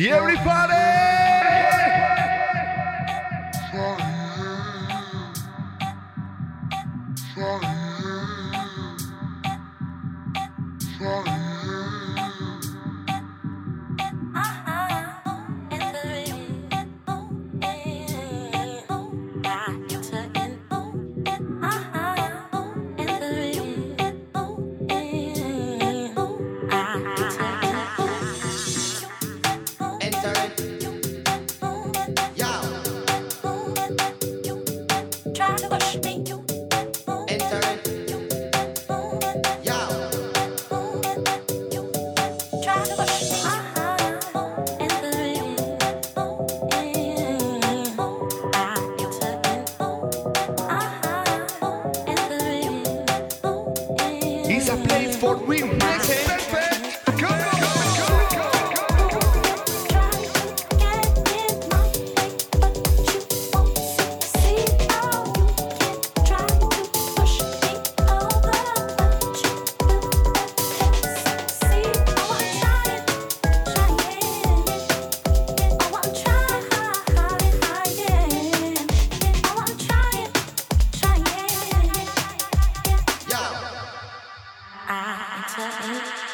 Everybody! that right?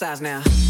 Exercise now.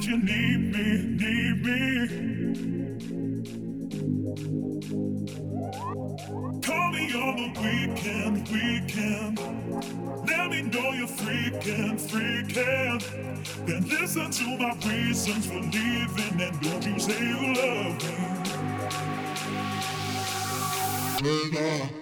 that you need me, need me. Call me on the weekend, weekend. Let me know you're freaking, freaking. Then listen to my reasons for leaving, and don't you say you love me. Later.